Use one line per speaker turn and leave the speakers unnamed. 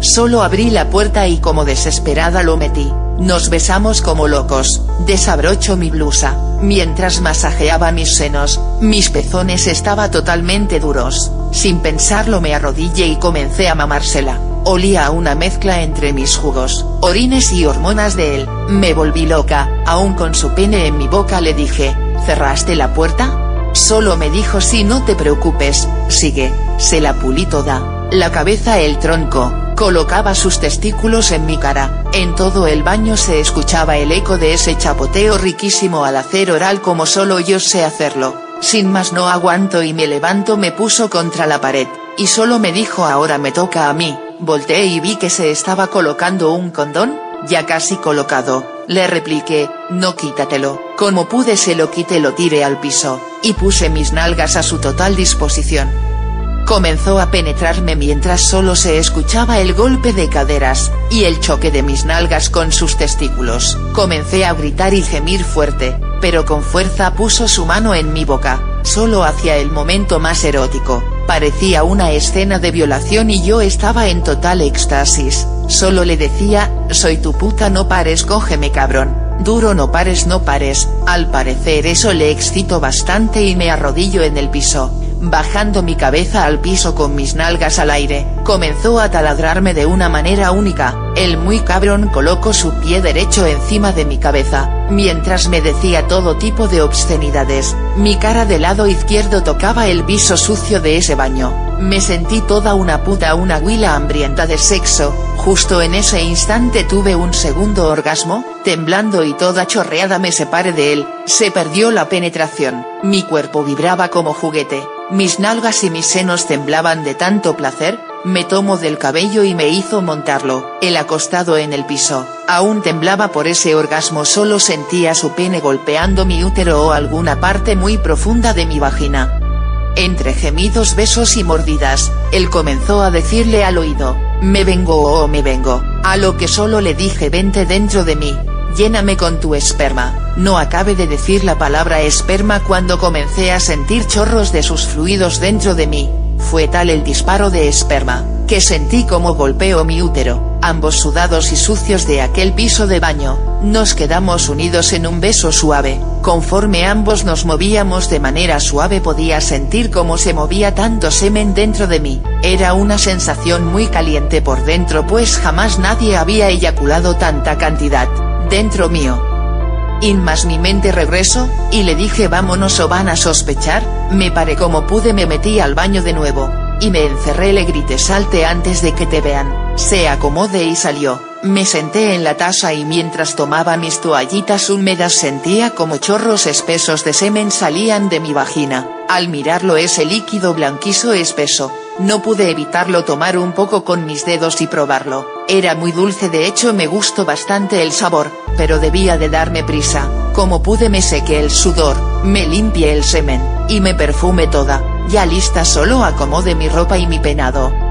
Solo abrí la puerta y como desesperada lo metí. Nos besamos como locos, desabrocho mi blusa, mientras masajeaba mis senos, mis pezones estaba totalmente duros, sin pensarlo me arrodillé y comencé a mamársela, olía a una mezcla entre mis jugos, orines y hormonas de él, me volví loca, aún con su pene en mi boca le dije, ¿cerraste la puerta? Solo me dijo si no te preocupes, sigue, se la pulí toda, la cabeza el tronco, colocaba sus testículos en mi cara, en todo el baño se escuchaba el eco de ese chapoteo riquísimo al hacer oral como solo yo sé hacerlo, sin más no aguanto y me levanto me puso contra la pared, y solo me dijo ahora me toca a mí, volteé y vi que se estaba colocando un condón, ya casi colocado, le repliqué, no quítatelo, como pude se lo quité lo tiré al piso, y puse mis nalgas a su total disposición. Comenzó a penetrarme mientras solo se escuchaba el golpe de caderas, y el choque de mis nalgas con sus testículos. Comencé a gritar y gemir fuerte, pero con fuerza puso su mano en mi boca, solo hacia el momento más erótico, parecía una escena de violación y yo estaba en total éxtasis, solo le decía, soy tu puta no pares cógeme cabrón, duro no pares no pares, al parecer eso le excito bastante y me arrodillo en el piso, bajando mi cabeza al piso con mis nalgas al aire, comenzó a taladrarme de una manera única, el muy cabrón colocó su pie derecho encima de mi cabeza, mientras me decía todo tipo de obscenidades, mi cara del lado izquierdo tocaba el piso sucio de ese baño, me sentí toda una puta una huila hambrienta de sexo, justo en ese instante tuve un segundo orgasmo, temblando y toda chorreada me separé de él, se perdió la penetración, mi cuerpo vibraba como juguete, mis nalgas y mis senos temblaban de tanto placer, me tomó del cabello y me hizo montarlo, el acostado en el piso, aún temblaba por ese orgasmo solo sentía su pene golpeando mi útero o alguna parte muy profunda de mi vagina. Entre gemidos besos y mordidas, él comenzó a decirle al oído, me vengo o me vengo, a lo que solo le dije vente dentro de mí, lléname con tu esperma, no acabe de decir la palabra esperma cuando comencé a sentir chorros de sus fluidos dentro de mí, fue tal el disparo de esperma, que sentí como golpeó mi útero, ambos sudados y sucios de aquel piso de baño, nos quedamos unidos en un beso suave, conforme ambos nos movíamos de manera suave podía sentir cómo se movía tanto semen dentro de mí, era una sensación muy caliente por dentro pues jamás nadie había eyaculado tanta cantidad dentro mío. In más mi mente regreso, y le dije vámonos o van a sospechar, me paré como pude me metí al baño de nuevo, y me encerré le grité salte antes de que te vean, se acomode y salió, me senté en la taza y mientras tomaba mis toallitas húmedas sentía como chorros espesos de semen salían de mi vagina, al mirarlo ese líquido blanquizo espeso, no pude evitarlo tomar un poco con mis dedos y probarlo, era muy dulce de hecho me gustó bastante el sabor, pero debía de darme prisa, como pude me sequé el sudor, me limpié el semen, y me perfume toda, ya lista solo acomode mi ropa y mi penado,